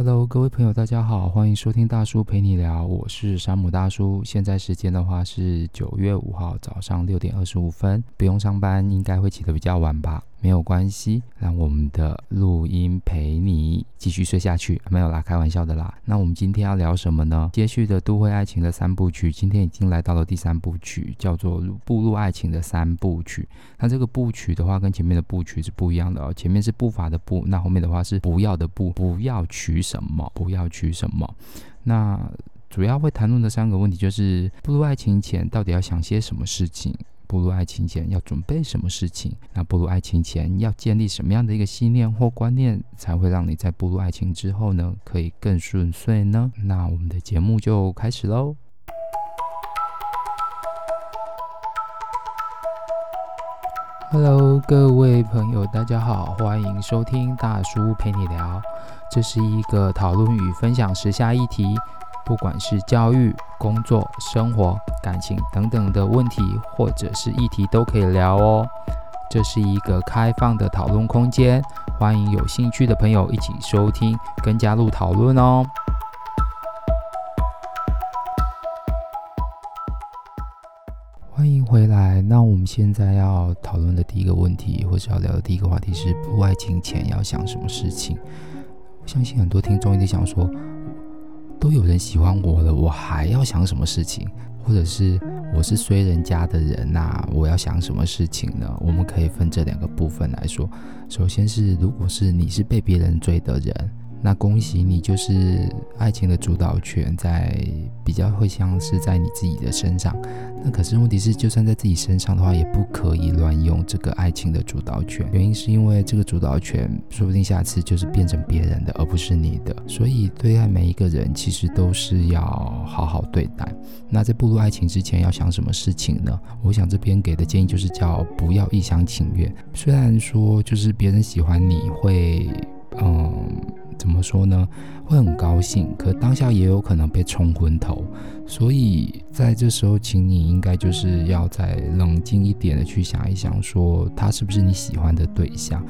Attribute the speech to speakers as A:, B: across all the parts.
A: Hello，各位朋友，大家好，欢迎收听大叔陪你聊，我是山姆大叔。现在时间的话是九月五号早上六点二十五分，不用上班，应该会起得比较晚吧。没有关系，让我们的录音陪你继续睡下去。没有啦，开玩笑的啦。那我们今天要聊什么呢？接续的都会爱情的三部曲，今天已经来到了第三部曲，叫做步入爱情的三部曲。那这个部曲的话，跟前面的部曲是不一样的哦。前面是步伐的步，那后面的话是不要的不，不要取什么，不要取什么。那主要会谈论的三个问题就是：步入爱情前，到底要想些什么事情？步入爱情前要准备什么事情？那步入爱情前要建立什么样的一个信念或观念，才会让你在步入爱情之后呢，可以更顺遂呢？那我们的节目就开始喽。Hello，各位朋友，大家好，欢迎收听大叔陪你聊。这是一个讨论与分享时下议题。不管是教育、工作、生活、感情等等的问题，或者是议题，都可以聊哦。这是一个开放的讨论空间，欢迎有兴趣的朋友一起收听跟加入讨论哦。欢迎回来。那我们现在要讨论的第一个问题，或者要聊的第一个话题是：不爱情前要想什么事情？我相信很多听众一定想说。都有人喜欢我了，我还要想什么事情？或者是我是衰人家的人呐、我要想什么事情呢？我们可以分这两个部分来说。首先是，如果是你是被别人追的人。那恭喜你，就是爱情的主导权在比较会像是在你自己的身上。那可是问题是，就算在自己身上的话，也不可以乱用这个爱情的主导权。原因是因为这个主导权说不定下次就是变成别人的，而不是你的。所以对待每一个人，其实都是要好好对待。那在步入爱情之前，要想什么事情呢？我想这边给的建议就是叫不要一厢情愿。虽然说就是别人喜欢你会，嗯。怎么说呢？会很高兴，可当下也有可能被冲昏头，所以在这时候，请你应该就是要再冷静一点的去想一想，说他是不是你喜欢的对象。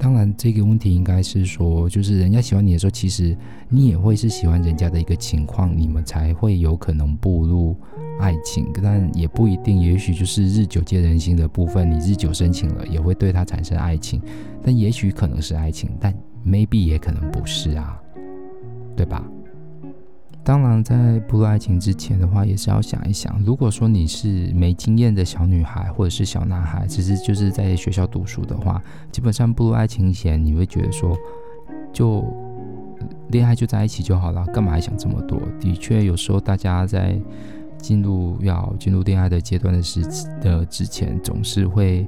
A: 当然，这个问题应该是说，就是人家喜欢你的时候，其实你也会是喜欢人家的一个情况，你们才会有可能步入爱情，但也不一定。也许就是日久见人心的部分，你日久生情了，也会对他产生爱情，但也许可能是爱情，但。Maybe 也可能不是啊，对吧？当然，在步入爱情之前的话，也是要想一想，如果说你是没经验的小女孩或者是小男孩，其实就是在学校读书的话，基本上步入爱情前，你会觉得说，就恋爱就在一起就好了，干嘛还想这么多？的确，有时候大家在进入要进入恋爱的阶段的时的之前，总是会。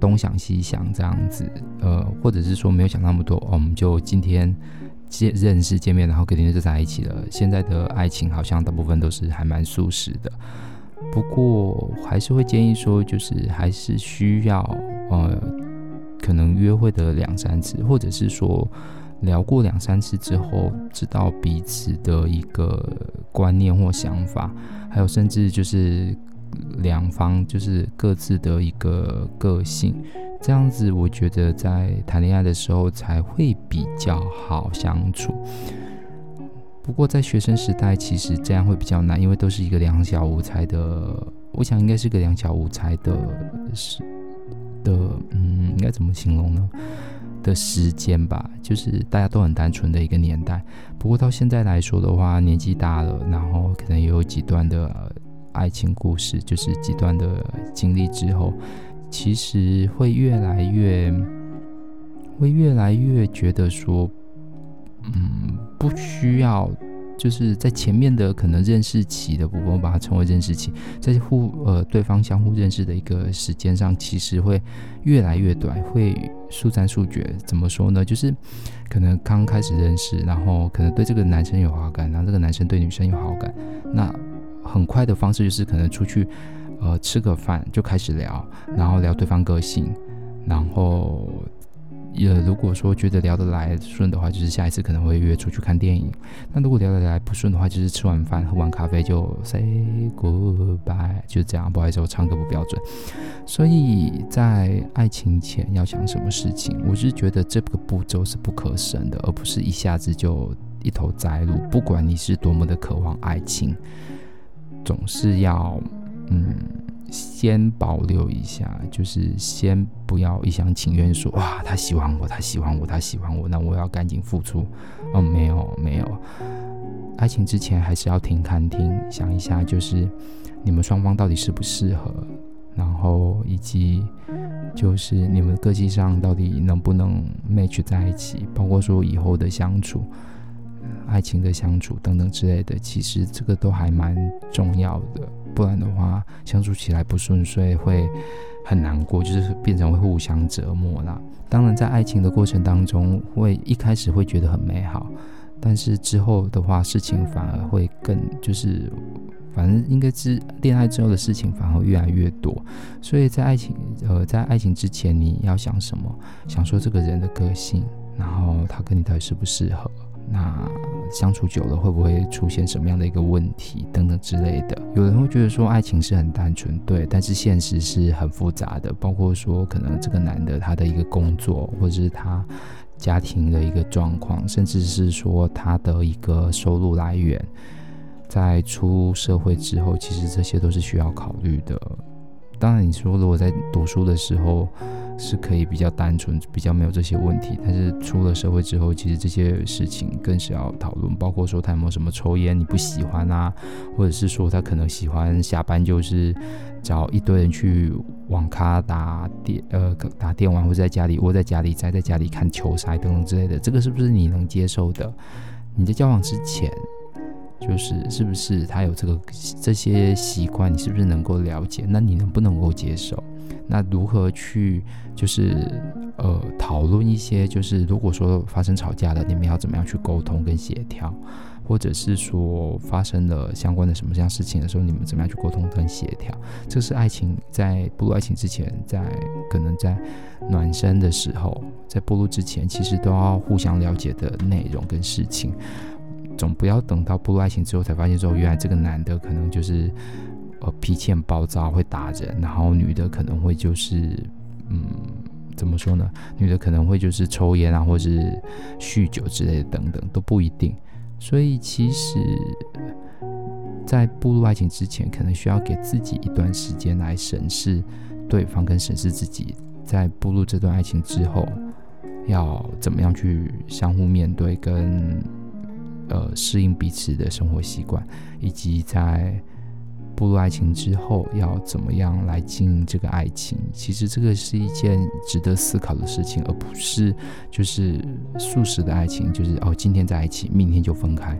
A: 东想西想这样子，呃，或者是说没有想那么多，我们就今天见认识见面，然后肯定就在一起了。现在的爱情好像大部分都是还蛮速食的，不过还是会建议说，就是还是需要呃，可能约会的两三次，或者是说聊过两三次之后，知道彼此的一个观念或想法，还有甚至就是。两方就是各自的一个个性，这样子我觉得在谈恋爱的时候才会比较好相处。不过在学生时代，其实这样会比较难，因为都是一个两小无猜的，我想应该是个两小无猜的是的，嗯，应该怎么形容呢？的时间吧，就是大家都很单纯的一个年代。不过到现在来说的话，年纪大了，然后可能也有几段的。爱情故事就是几段的经历之后，其实会越来越，会越来越觉得说，嗯，不需要，就是在前面的可能认识期的部分，我把它称为认识期，在互呃对方相互认识的一个时间上，其实会越来越短，会速战速决。怎么说呢？就是可能刚开始认识，然后可能对这个男生有好感，然后这个男生对女生有好感，那。很快的方式就是可能出去，呃，吃个饭就开始聊，然后聊对方个性，然后也如果说觉得聊得来顺的话，就是下一次可能会约出去看电影。那如果聊得来不顺的话，就是吃完饭喝完咖啡就 say goodbye，就这样。不好意思，我唱歌不标准。所以在爱情前要想什么事情，我是觉得这个步骤是不可省的，而不是一下子就。一头栽入。不管你是多么的渴望爱情，总是要嗯。先保留一下，就是先不要一厢情愿说哇，他喜欢我，他喜欢我，他喜欢我，那我要赶紧付出。哦，没有没有，爱情之前还是要停看听，想一下，就是你们双方到底适不适合，然后以及就是你们个性上到底能不能 match 在一起，包括说以后的相处。爱情的相处等等之类的，其实这个都还蛮重要的，不然的话相处起来不顺遂会很难过，就是变成会互相折磨啦。当然，在爱情的过程当中，会一开始会觉得很美好，但是之后的话，事情反而会更就是，反正应该是恋爱之后的事情反而越来越多。所以在爱情呃，在爱情之前，你要想什么？想说这个人的个性，然后他跟你到底适不适合？那相处久了会不会出现什么样的一个问题等等之类的？有人会觉得说爱情是很单纯，对，但是现实是很复杂的，包括说可能这个男的他的一个工作，或者是他家庭的一个状况，甚至是说他的一个收入来源，在出社会之后，其实这些都是需要考虑的。当然，你说如果在读书的时候，是可以比较单纯，比较没有这些问题。但是出了社会之后，其实这些事情更是要讨论，包括说他有没有什么抽烟你不喜欢啊，或者是说他可能喜欢下班就是找一堆人去网咖打电呃 打电玩，或者在家里窝在家里宅在家里看球赛等等之类的，这个是不是你能接受的？你在交往之前，就是是不是他有这个这些习惯，你是不是能够了解？那你能不能够接受？那如何去就是呃讨论一些就是如果说发生吵架了，你们要怎么样去沟通跟协调，或者是说发生了相关的什么样事情的时候，你们怎么样去沟通跟协调？这是爱情在步入爱情之前，在可能在暖身的时候，在步入之前，其实都要互相了解的内容跟事情。总不要等到步入爱情之后才发现说，原来这个男的可能就是。呃，脾气很暴躁，会打人，然后女的可能会就是，嗯，怎么说呢？女的可能会就是抽烟啊，或是酗酒之类的，等等都不一定。所以其实，在步入爱情之前，可能需要给自己一段时间来审视对方，跟审视自己。在步入这段爱情之后，要怎么样去相互面对，跟呃适应彼此的生活习惯，以及在。步入爱情之后，要怎么样来经营这个爱情？其实这个是一件值得思考的事情，而不是就是速食的爱情，就是哦，今天在一起，明天就分开。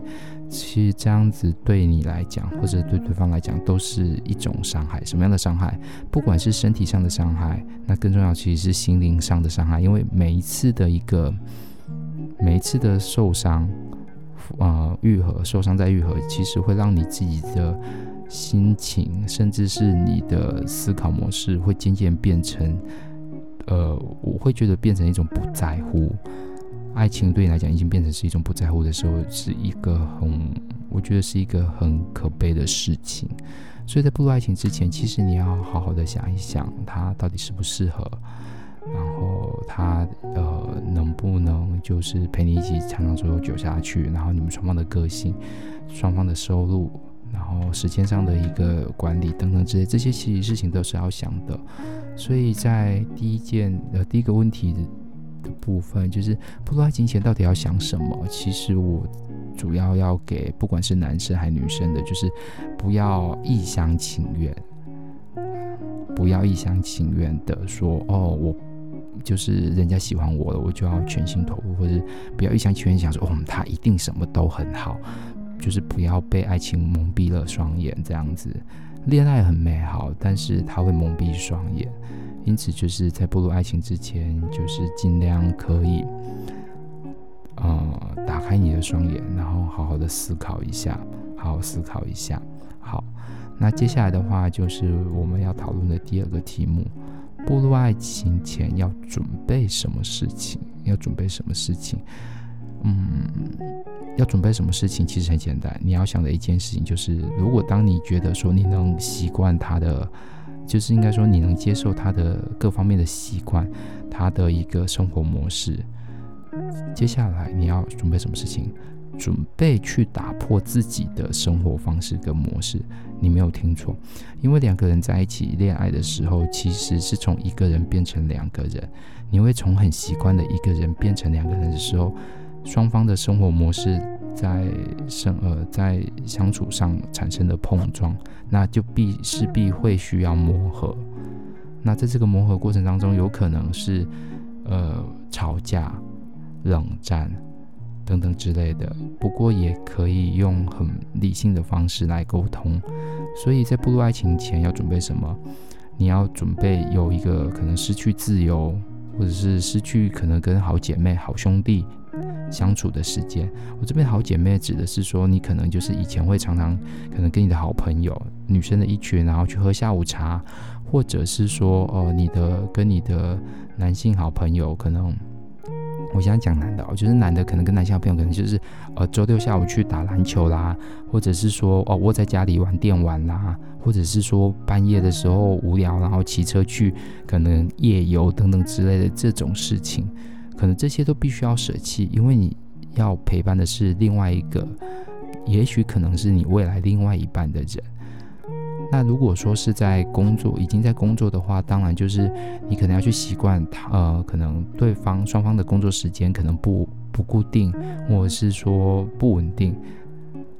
A: 其实这样子对你来讲，或者对对方来讲，都是一种伤害。什么样的伤害？不管是身体上的伤害，那更重要其实是心灵上的伤害。因为每一次的一个，每一次的受伤，呃，愈合，受伤再愈合，其实会让你自己的。心情，甚至是你的思考模式，会渐渐变成，呃，我会觉得变成一种不在乎。爱情对你来讲已经变成是一种不在乎的时候，是一个很，我觉得是一个很可悲的事情。所以在步入爱情之前，其实你要好好的想一想，他到底适不适合，他呃能不能就是陪你一起长长久久久下去，然后你们双方的个性，双方的收入。然后时间上的一个管理等等之类，这些其实事情都是要想的。所以在第一件呃第一个问题的部分，就是步入爱情前到底要想什么？其实我主要要给不管是男生还是女生的，就是不要一厢情愿，不要一厢情愿的说哦，我就是人家喜欢我了，我就要全心投入，或者不要一厢情愿想说哦，他一定什么都很好。就是不要被爱情蒙蔽了双眼，这样子，恋爱很美好，但是它会蒙蔽双眼，因此就是在步入爱情之前，就是尽量可以，呃，打开你的双眼，然后好好的思考一下，好好思考一下。好，那接下来的话就是我们要讨论的第二个题目：步入爱情前要准备什么事情？要准备什么事情？嗯。要准备什么事情？其实很简单，你要想的一件事情就是，如果当你觉得说你能习惯他的，就是应该说你能接受他的各方面的习惯，他的一个生活模式，接下来你要准备什么事情？准备去打破自己的生活方式跟模式。你没有听错，因为两个人在一起恋爱的时候，其实是从一个人变成两个人。你会从很习惯的一个人变成两个人的时候，双方的生活模式在生呃在相处上产生的碰撞，那就必势必会需要磨合。那在这个磨合过程当中，有可能是呃吵架、冷战等等之类的。不过也可以用很理性的方式来沟通。所以在步入爱情前要准备什么？你要准备有一个可能失去自由，或者是失去可能跟好姐妹、好兄弟相处的时间。我这边好姐妹指的是说，你可能就是以前会常常可能跟你的好朋友、女生的一群，然后去喝下午茶。或者是说，哦、呃，你的跟你的男性好朋友，可能我现在讲男的哦，就是男的可能跟男性朋友，可能就是呃周六下午去打篮球啦，或者是说哦窝在家里玩电玩啦，或者是说半夜的时候无聊，然后骑车去可能夜游等等之类的这种事情，可能这些都必须要舍弃，因为你要陪伴的是另外一个，也许可能是你未来另外一半的人。那如果说是在工作，已经在工作的话，当然就是你可能要去习惯他，呃，可能对方双方的工作时间可能不不固定，或者是说不稳定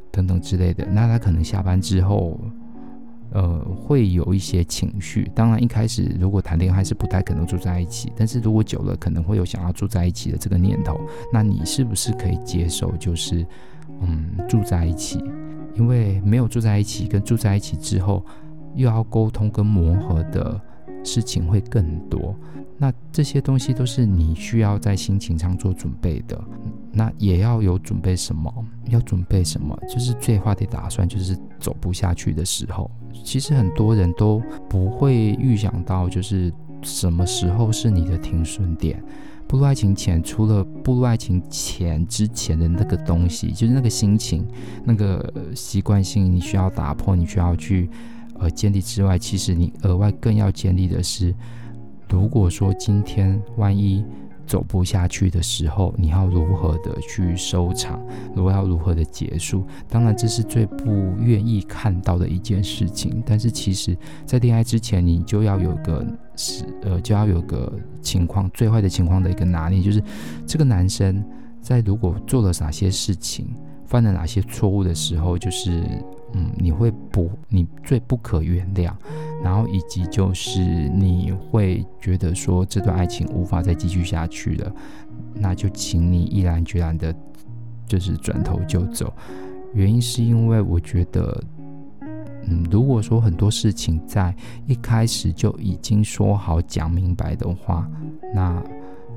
A: 等等之类的。那他可能下班之后，呃，会有一些情绪。当然一开始如果谈恋爱是不太可能住在一起，但是如果久了可能会有想要住在一起的这个念头。那你是不是可以接受，就是嗯，住在一起？因为没有住在一起，跟住在一起之后，又要沟通跟磨合的事情会更多。那这些东西都是你需要在心情上做准备的。那也要有准备什么？要准备什么？就是最坏的打算，就是走不下去的时候。其实很多人都不会预想到，就是什么时候是你的停损点。步入爱情前，除了步入爱情前之前的那个东西，就是那个心情、那个习惯性，你需要打破，你需要去呃建立之外，其实你额外更要建立的是，如果说今天万一。走不下去的时候，你要如何的去收场？如果要如何的结束？当然，这是最不愿意看到的一件事情。但是，其实，在恋爱之前，你就要有个是呃，就要有个情况，最坏的情况的一个拿捏，就是这个男生在如果做了哪些事情，犯了哪些错误的时候，就是嗯，你会不，你最不可原谅。然后以及就是你会觉得说这段爱情无法再继续下去了，那就请你毅然决然的，就是转头就走。原因是因为我觉得，嗯，如果说很多事情在一开始就已经说好讲明白的话，那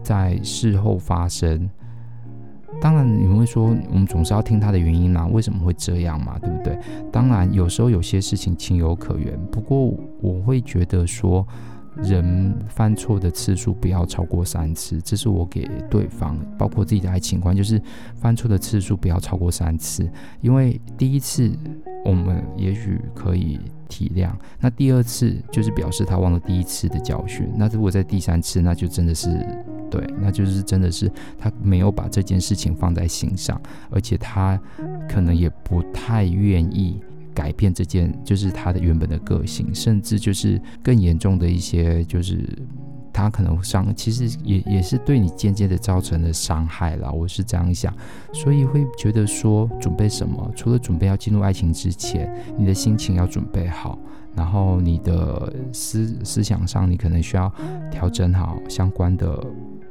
A: 在事后发生。当然，你们会说，我们总是要听他的原因嘛？为什么会这样嘛？对不对？当然，有时候有些事情情有可原。不过，我会觉得说，人犯错的次数不要超过三次，这是我给对方，包括自己的爱情观，就是犯错的次数不要超过三次。因为第一次我们也许可以体谅，那第二次就是表示他忘了第一次的教训。那如果在第三次，那就真的是。对，那就是真的是他没有把这件事情放在心上，而且他可能也不太愿意改变这件，就是他的原本的个性，甚至就是更严重的一些，就是他可能伤，其实也也是对你间接的造成了伤害了。我是这样想，所以会觉得说准备什么？除了准备要进入爱情之前，你的心情要准备好。然后你的思思想上，你可能需要调整好相关的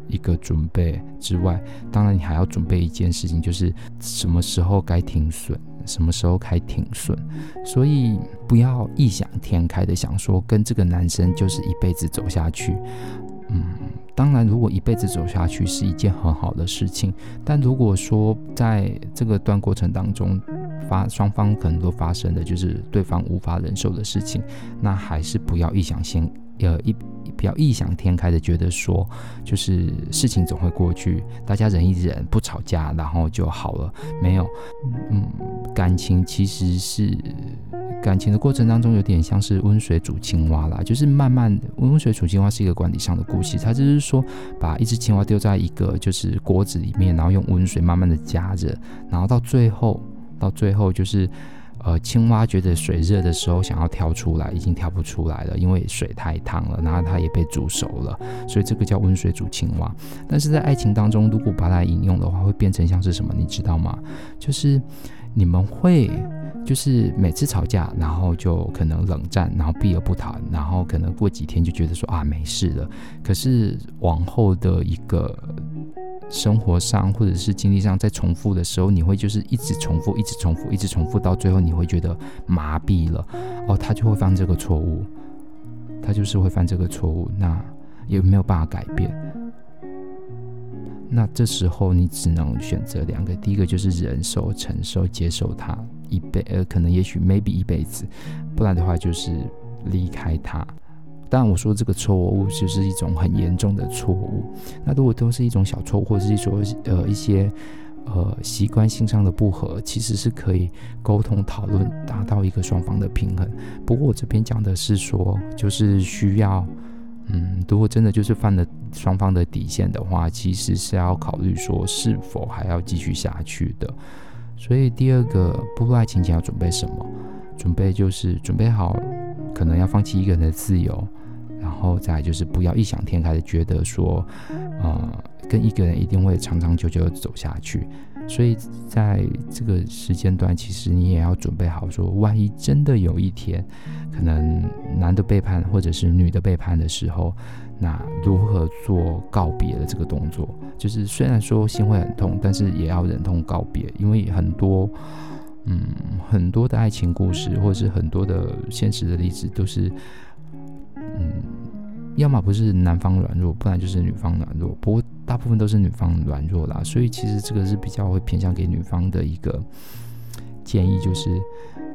A: 一个准备之外，当然你还要准备一件事情，就是什么时候该停损，什么时候该停损。所以不要异想天开的想说跟这个男生就是一辈子走下去。嗯，当然，如果一辈子走下去是一件很好的事情，但如果说在这个段过程当中，发双方可能都发生的就是对方无法忍受的事情，那还是不要异想先呃一比较异想天开的觉得说，就是事情总会过去，大家忍一忍，不吵架，然后就好了。没有，嗯，感情其实是感情的过程当中，有点像是温水煮青蛙啦，就是慢慢温水煮青蛙是一个管理上的故事，它就是说把一只青蛙丢在一个就是锅子里面，然后用温水慢慢的加热，然后到最后到最后就是。呃，青蛙觉得水热的时候想要跳出来，已经跳不出来了，因为水太烫了，然后它也被煮熟了，所以这个叫温水煮青蛙。但是在爱情当中，如果把它引用的话，会变成像是什么？你知道吗？就是你们会，就是每次吵架，然后就可能冷战，然后避而不谈，然后可能过几天就觉得说啊没事了。可是往后的一个。生活上或者是经历上在重复的时候，你会就是一直重复，一直重复，一直重复，到最后你会觉得麻痹了。哦，他就会犯这个错误，他就是会犯这个错误，那也没有办法改变。那这时候你只能选择两个，第一个就是忍受、承受、接受他一辈，呃，可能也许 maybe 一辈子，不然的话就是离开他。当然，我说这个错误就是一种很严重的错误。那如果都是一种小错误，或者是说呃一些呃习惯性上的不合，其实是可以沟通讨论，达到一个双方的平衡。不过我这边讲的是说，就是需要，嗯，如果真的就是犯了双方的底线的话，其实是要考虑说是否还要继续下去的。所以第二个步入爱情前要准备什么？准备就是准备好。可能要放弃一个人的自由，然后再就是不要异想天开的觉得说，呃，跟一个人一定会长长久久的走下去。所以在这个时间段，其实你也要准备好说，万一真的有一天，可能男的背叛或者是女的背叛的时候，那如何做告别的这个动作？就是虽然说心会很痛，但是也要忍痛告别，因为很多。嗯，很多的爱情故事，或者是很多的现实的例子，都是，嗯，要么不是男方软弱，不然就是女方软弱。不过大部分都是女方软弱啦，所以其实这个是比较会偏向给女方的一个建议，就是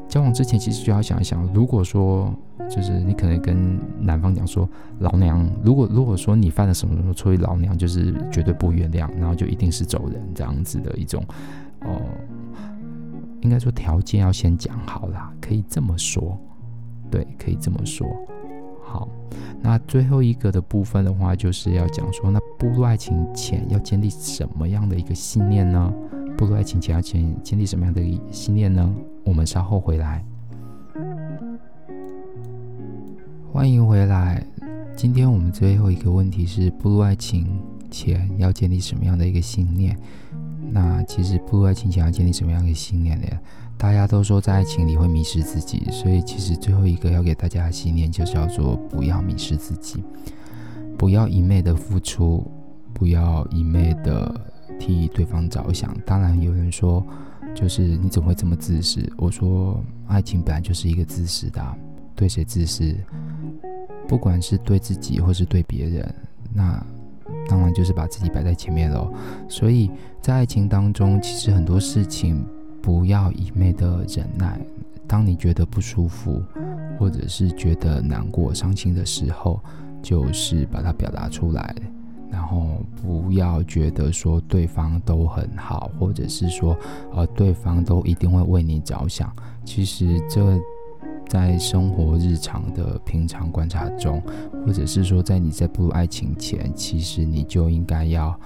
A: 交往之前其实就要想一想，如果说就是你可能跟男方讲说，老娘如果如果说你犯了什么什么错，老娘就是绝对不原谅，然后就一定是走人这样子的一种，哦、应该说条件要先讲好啦，可以这么说，对，可以这么说。好，那最后一个的部分的话，就是要讲说，那步入爱情前要建立什么样的一个信念呢？步入爱情前要建建立什么样的一信念呢？我们稍后回来。欢迎回来。今天我们最后一个问题是：步入爱情前要建立什么样的一个信念？那其实步入爱情前要建立什么样的一个信念呢？大家都说在爱情里会迷失自己，所以其实最后一个要给大家的信念就叫做不要迷失自己，不要一昧的付出，不要一昧的替对方着想。当然有人说，就是你怎么会这么自私？我说，爱情本来就是一个自私的，对谁自私？不管是对自己或是对别人，那。当然就是把自己摆在前面喽，所以在爱情当中，其实很多事情不要一昧的忍耐。当你觉得不舒服，或者是觉得难过、伤心的时候，就是把它表达出来，然后不要觉得说对方都很好，或者是说呃对方都一定会为你着想。其实这。在生活日常的平常观察中，或者是说在你在步入爱情前，其实你就应该要，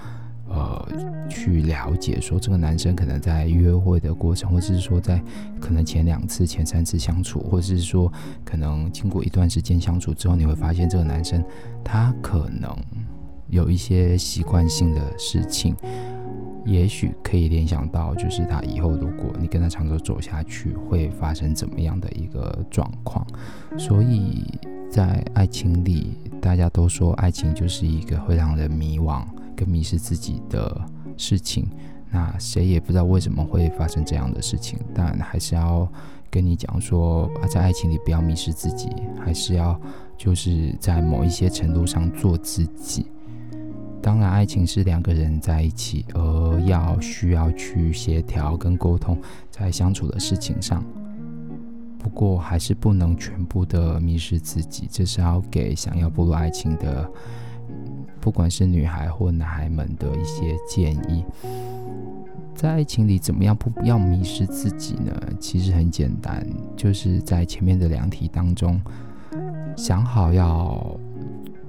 A: 呃，去了解说这个男生可能在约会的过程，或者是说在可能前两次、前三次相处，或者是说可能经过一段时间相处之后，你会发现这个男生他可能有一些习惯性的事情。也许可以联想到，就是他以后如果你跟他长久走下去，会发生怎么样的一个状况。所以在爱情里，大家都说爱情就是一个会让人迷惘跟迷失自己的事情。那谁也不知道为什么会发生这样的事情，但还是要跟你讲说啊，在爱情里不要迷失自己，还是要就是在某一些程度上做自己。当然，爱情是两个人在一起，而要需要去协调跟沟通，在相处的事情上。不过，还是不能全部的迷失自己，这是要给想要步入爱情的，不管是女孩或男孩们的一些建议。在爱情里怎么样不要迷失自己呢？其实很简单，就是在前面的两题当中，想好要。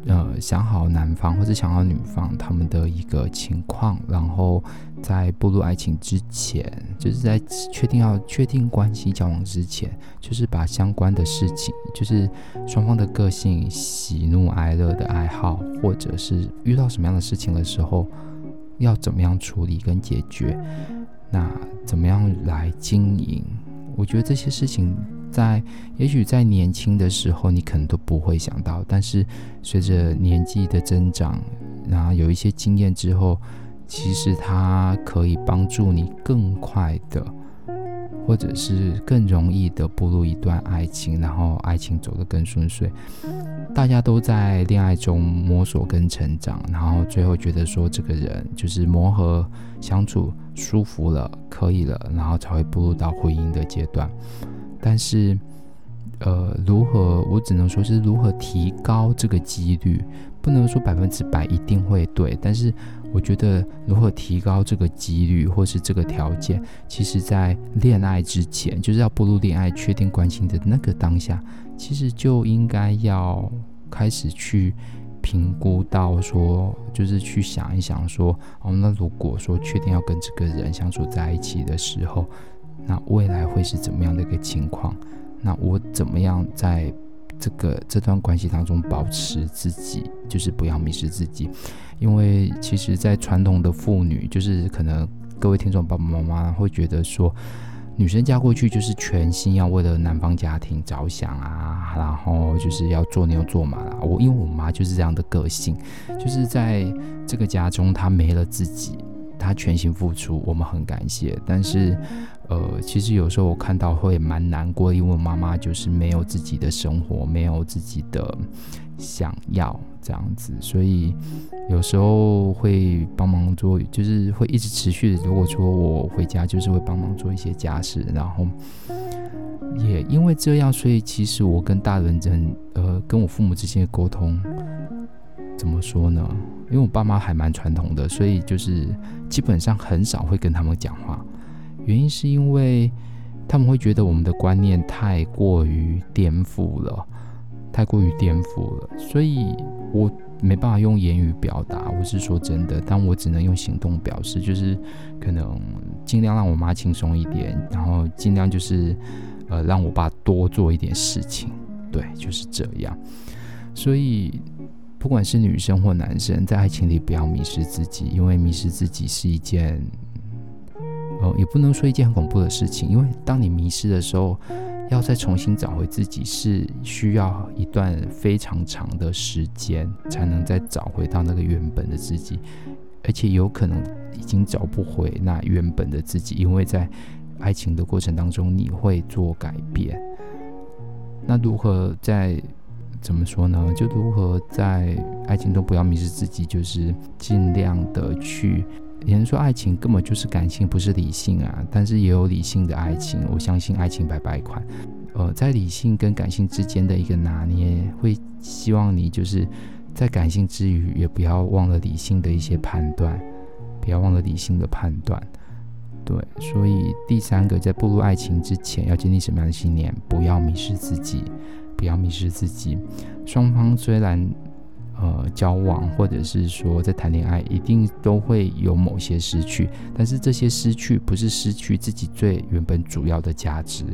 A: 呃，想好男方或者想好女方他们的一个情况，然后在步入爱情之前，就是在确定要确定关系交往之前，就是把相关的事情，就是双方的个性、喜怒哀乐的爱好，或者是遇到什么样的事情的时候，要怎么样处理跟解决，那怎么样来经营？我觉得这些事情。在也许在年轻的时候，你可能都不会想到，但是随着年纪的增长，然后有一些经验之后，其实它可以帮助你更快的，或者是更容易的步入一段爱情，然后爱情走得更顺遂。大家都在恋爱中摸索跟成长，然后最后觉得说这个人就是磨合相处舒服了，可以了，然后才会步入到婚姻的阶段。但是，呃，如何？我只能说是如何提高这个几率，不能说百分之百一定会对。但是，我觉得如何提高这个几率，或是这个条件，其实在恋爱之前，就是要步入恋爱、确定关系的那个当下，其实就应该要开始去评估到说，就是去想一想说，哦，那如果说确定要跟这个人相处在一起的时候。那未来会是怎么样的一个情况？那我怎么样在这个这段关系当中保持自己，就是不要迷失自己？因为其实，在传统的妇女，就是可能各位听众爸爸妈妈会觉得说，女生嫁过去就是全心要为了男方家庭着想啊，然后就是要做牛做马啦。我因为我妈就是这样的个性，就是在这个家中她没了自己，她全心付出，我们很感谢，但是。呃，其实有时候我看到会蛮难过，因为妈妈就是没有自己的生活，没有自己的想要这样子，所以有时候会帮忙做，就是会一直持续的。如果说我回家，就是会帮忙做一些家事，然后也因为这样，所以其实我跟大人人，呃，跟我父母之间的沟通，怎么说呢？因为我爸妈还蛮传统的，所以就是基本上很少会跟他们讲话。原因是因为他们会觉得我们的观念太过于颠覆了，太过于颠覆了，所以我没办法用言语表达。我是说真的，但我只能用行动表示，就是可能尽量让我妈轻松一点，然后尽量就是呃让我爸多做一点事情。对，就是这样。所以不管是女生或男生，在爱情里不要迷失自己，因为迷失自己是一件。哦，也不能说一件很恐怖的事情，因为当你迷失的时候，要再重新找回自己是需要一段非常长的时间，才能再找回到那个原本的自己，而且有可能已经找不回那原本的自己，因为在爱情的过程当中你会做改变。那如何在怎么说呢？就如何在爱情中不要迷失自己，就是尽量的去。有人说爱情根本就是感性，不是理性啊。但是也有理性的爱情，我相信爱情百百款。呃，在理性跟感性之间的一个拿捏，会希望你就是在感性之余，也不要忘了理性的一些判断，不要忘了理性的判断。对，所以第三个，在步入爱情之前，要建立什么样的信念？不要迷失自己，不要迷失自己。双方虽然。呃，交往或者是说在谈恋爱，一定都会有某些失去，但是这些失去不是失去自己最原本主要的价值，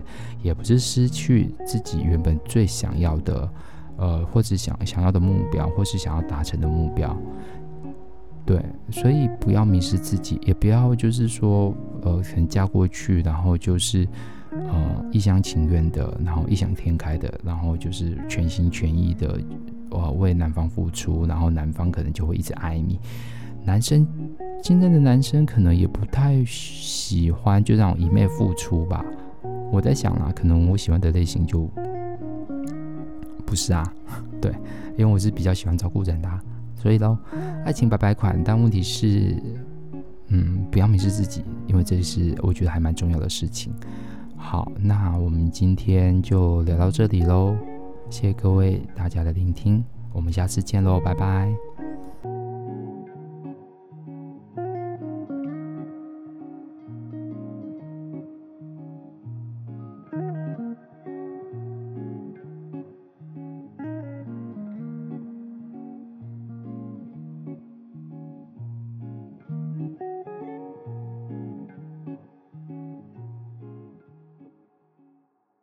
A: 也不是失去自己原本最想要的，呃，或者想想要的目标，或是想要达成的目标。对，所以不要迷失自己，也不要就是说，呃，可能嫁过去，然后就是呃一厢情愿的，然后异想天开的，然后就是全心全意的。呃，为男方付出，然后男方可能就会一直爱你。男生现在的男生可能也不太喜欢就让我一昧付出吧。我在想啊，可能我喜欢的类型就不是啊，对，因为我是比较喜欢照顾人的，所以喽，爱情白白款，但问题是，嗯，不要迷失自己，因为这是我觉得还蛮重要的事情。好，那我们今天就聊到这里喽。谢谢各位大家的聆听，我们下次见喽，拜拜。